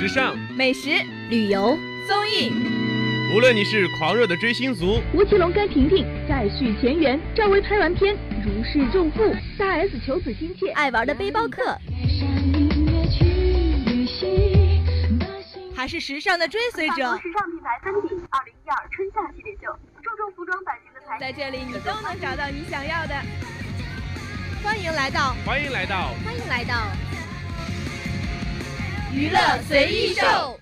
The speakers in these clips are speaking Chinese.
时尚、美食、旅游、综艺，无论你是狂热的追星族，吴奇隆跟婷婷再续前缘，赵薇拍完片如释重负，大 S 求子心切，爱玩的背包客，还是时尚的追随者。时尚品牌芬迪二零一二春夏系列秀，注重服装版型的材在这里你都能找到你想要的。欢迎来到，欢迎来到，欢迎来到娱乐随意秀。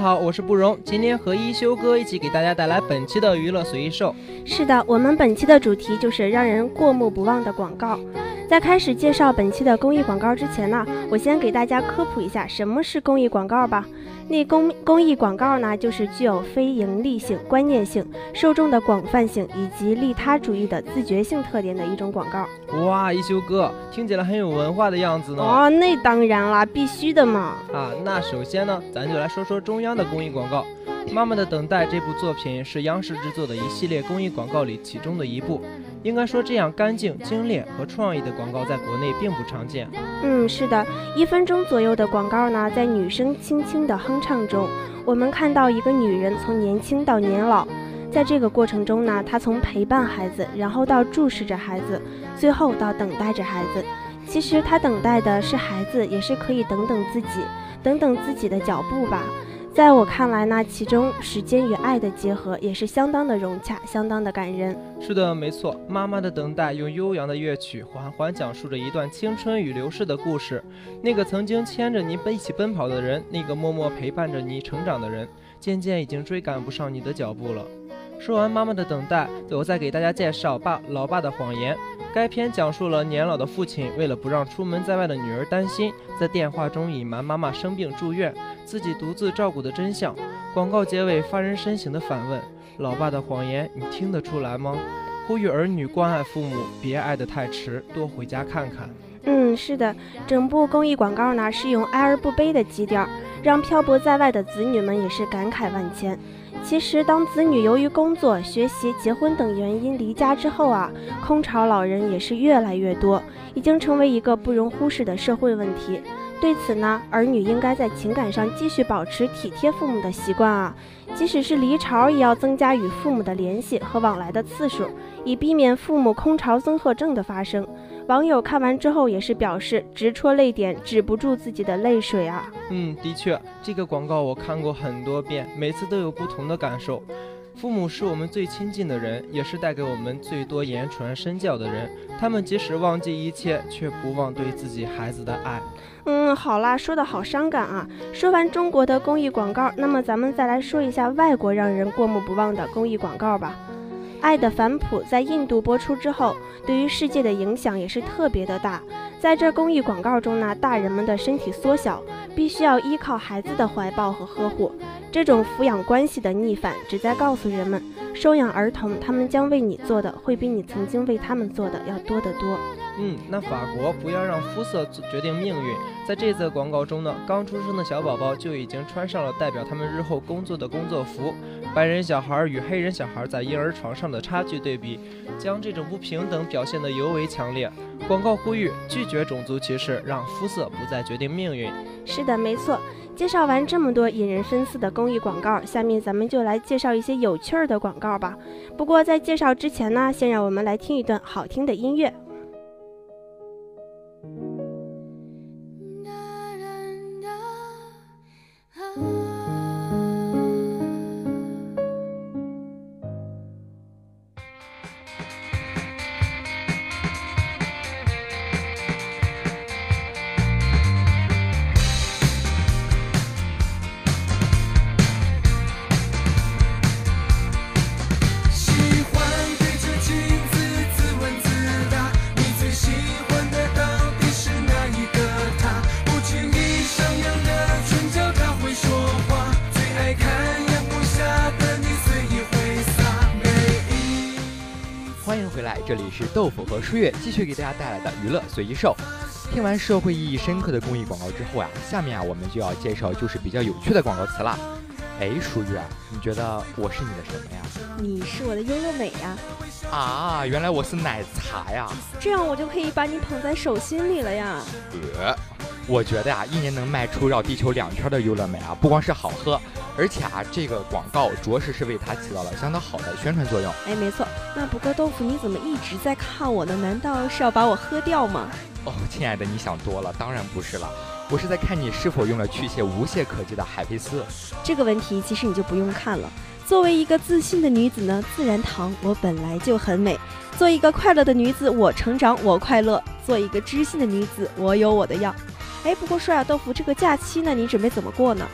好，我是不容。今天和一休哥一起给大家带来本期的娱乐随意秀。是的，我们本期的主题就是让人过目不忘的广告。在开始介绍本期的公益广告之前呢，我先给大家科普一下什么是公益广告吧。那公公益广告呢，就是具有非盈利性、观念性、受众的广泛性以及利他主义的自觉性特点的一种广告。哇，一休哥听起来很有文化的样子呢。哦，那当然啦，必须的嘛。啊，那首先呢，咱就来说说中央的公益广告。《妈妈的等待》这部作品是央视制作的一系列公益广告里其中的一部。应该说，这样干净、精炼和创意的广告在国内并不常见。嗯，是的，一分钟左右的广告呢，在女声轻轻的哼唱中，我们看到一个女人从年轻到年老，在这个过程中呢，她从陪伴孩子，然后到注视着孩子，最后到等待着孩子。其实她等待的是孩子，也是可以等等自己，等等自己的脚步吧。在我看来呢，其中时间与爱的结合也是相当的融洽，相当的感人。是的，没错。妈妈的等待用悠扬的乐曲缓缓讲述着一段青春与流逝的故事。那个曾经牵着你奔一起奔跑的人，那个默默陪伴着你成长的人，渐渐已经追赶不上你的脚步了。说完妈妈的等待，我再给大家介绍《爸老爸的谎言》。该片讲述了年老的父亲为了不让出门在外的女儿担心，在电话中隐瞒妈妈生病住院，自己独自照顾的真相。广告结尾发人深省的反问：“老爸的谎言，你听得出来吗？”呼吁儿女关爱父母，别爱得太迟，多回家看看。嗯，是的，整部公益广告呢是用哀而不悲的基调，让漂泊在外的子女们也是感慨万千。其实，当子女由于工作、学习、结婚等原因离家之后啊，空巢老人也是越来越多，已经成为一个不容忽视的社会问题。对此呢，儿女应该在情感上继续保持体贴父母的习惯啊，即使是离巢，也要增加与父母的联系和往来的次数，以避免父母空巢综合症的发生。网友看完之后也是表示直戳泪点，止不住自己的泪水啊。嗯，的确，这个广告我看过很多遍，每次都有不同的感受。父母是我们最亲近的人，也是带给我们最多言传身教的人。他们即使忘记一切，却不忘对自己孩子的爱。嗯，好啦，说的好伤感啊。说完中国的公益广告，那么咱们再来说一下外国让人过目不忘的公益广告吧。《爱的反哺》在印度播出之后，对于世界的影响也是特别的大。在这公益广告中呢，大人们的身体缩小，必须要依靠孩子的怀抱和呵护。这种抚养关系的逆反，旨在告诉人们，收养儿童，他们将为你做的，会比你曾经为他们做的要多得多。嗯，那法国不要让肤色决定命运。在这则广告中呢，刚出生的小宝宝就已经穿上了代表他们日后工作的工作服。白人小孩与黑人小孩在婴儿床上的差距对比，将这种不平等表现得尤为强烈。广告呼吁拒绝种族歧视，让肤色不再决定命运。是的，没错。介绍完这么多引人深思的公益广告，下面咱们就来介绍一些有趣儿的广告吧。不过在介绍之前呢，先让我们来听一段好听的音乐。这里是豆腐和舒月继续给大家带来的娱乐随机秀。听完社会意义深刻的公益广告之后呀，下面啊我们就要介绍就是比较有趣的广告词啦。哎，舒月，你觉得我是你的什么呀？你是我的优乐美呀！啊，原来我是奶茶呀！这样我就可以把你捧在手心里了呀！呃，我觉得呀，一年能卖出绕地球两圈的优乐美啊，不光是好喝，而且啊，这个广告着实是为它起到了相当好的宣传作用。哎，没错。那不过豆腐，你怎么一直在看我呢？难道是要把我喝掉吗？哦，亲爱的，你想多了，当然不是了。我是在看你是否用了去屑无懈可击的海飞丝。这个问题其实你就不用看了。作为一个自信的女子呢，自然堂我本来就很美。做一个快乐的女子，我成长我快乐。做一个知性的女子，我有我的样。哎，不过说呀，豆腐，这个假期呢，你准备怎么过呢？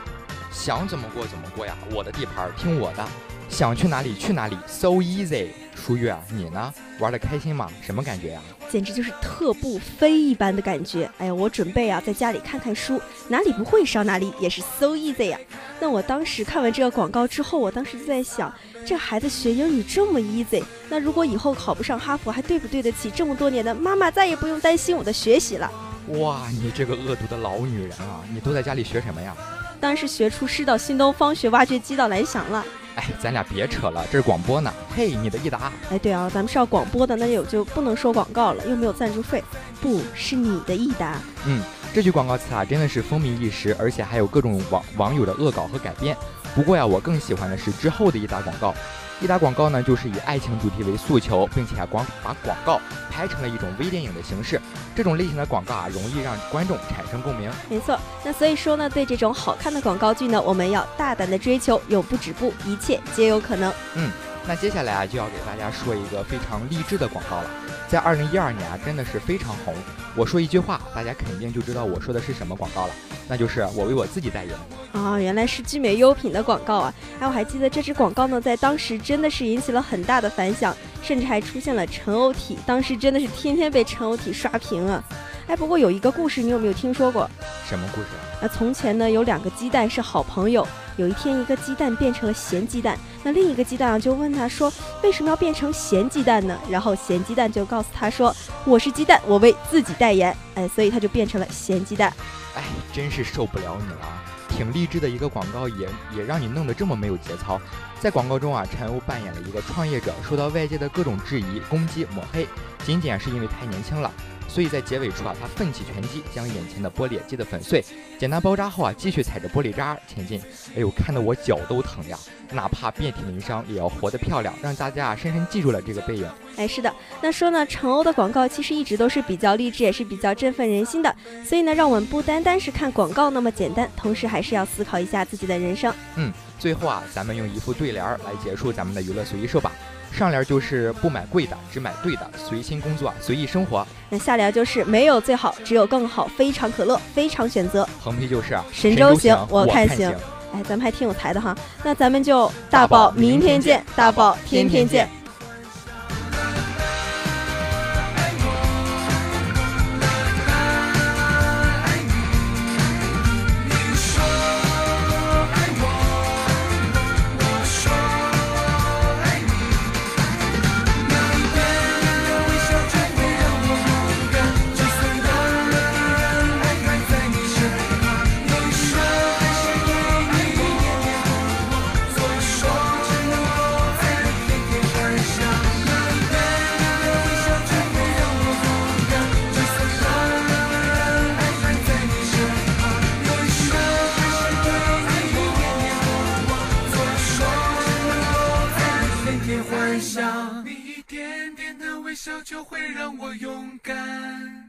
想怎么过怎么过呀，我的地盘听我的，想去哪里去哪里，so easy。舒月，你呢？玩的开心吗？什么感觉呀？简直就是特步飞一般的感觉。哎呀，我准备啊，在家里看看书，哪里不会上哪里，也是 so easy 呀。那我当时看完这个广告之后，我当时就在想，这孩子学英语这么 easy，那如果以后考不上哈佛，还对不对得起这么多年的妈妈？再也不用担心我的学习了。哇，你这个恶毒的老女人啊！你都在家里学什么呀？当然是学厨师到新东方，学挖掘机到蓝翔了。哎，咱俩别扯了，这是广播呢。嘿，你的益达。哎，对啊，咱们是要广播的，那有就不能说广告了，又没有赞助费。不是你的益达。嗯，这句广告词啊，真的是风靡一时，而且还有各种网网友的恶搞和改编。不过呀，我更喜欢的是之后的益达广告。一打广告呢，就是以爱情主题为诉求，并且广把广告拍成了一种微电影的形式。这种类型的广告啊，容易让观众产生共鸣。没错，那所以说呢，对这种好看的广告剧呢，我们要大胆的追求，永不止步，一切皆有可能。嗯，那接下来啊，就要给大家说一个非常励志的广告了。在二零一二年啊，真的是非常红。我说一句话，大家肯定就知道我说的是什么广告了，那就是我为我自己代言。啊，原来是聚美优品的广告啊！哎，我还记得这支广告呢，在当时真的是引起了很大的反响，甚至还出现了陈欧体，当时真的是天天被陈欧体刷屏啊。哎，不过有一个故事，你有没有听说过？什么故事？那从前呢，有两个鸡蛋是好朋友。有一天，一个鸡蛋变成了咸鸡蛋，那另一个鸡蛋啊就问他说：“为什么要变成咸鸡蛋呢？”然后咸鸡蛋就告诉他说：“我是鸡蛋，我为自己代言。”哎，所以他就变成了咸鸡蛋。哎，真是受不了你了，挺励志的一个广告，也也让你弄得这么没有节操。在广告中啊，陈欧扮演了一个创业者，受到外界的各种质疑、攻击、抹黑，仅仅是因为太年轻了。所以在结尾处啊，他奋起拳击，将眼前的玻璃击得粉碎。简单包扎后啊，继续踩着玻璃渣前进。哎呦，看得我脚都疼呀！哪怕遍体鳞伤，也要活得漂亮，让大家啊深深记住了这个背影。哎，是的，那说呢，陈欧的广告其实一直都是比较励志，也是比较振奋人心的。所以呢，让我们不单单是看广告那么简单，同时还是要思考一下自己的人生。嗯，最后啊，咱们用一副对联来结束咱们的娱乐随意说吧。上联就是不买贵的，只买对的，随心工作，随意生活。那下联就是没有最好，只有更好，非常可乐，非常选择。横批就是神州行，我看行。哎，咱们还挺有才的哈。那咱们就大宝明天见，大宝天天见。就会让我勇敢。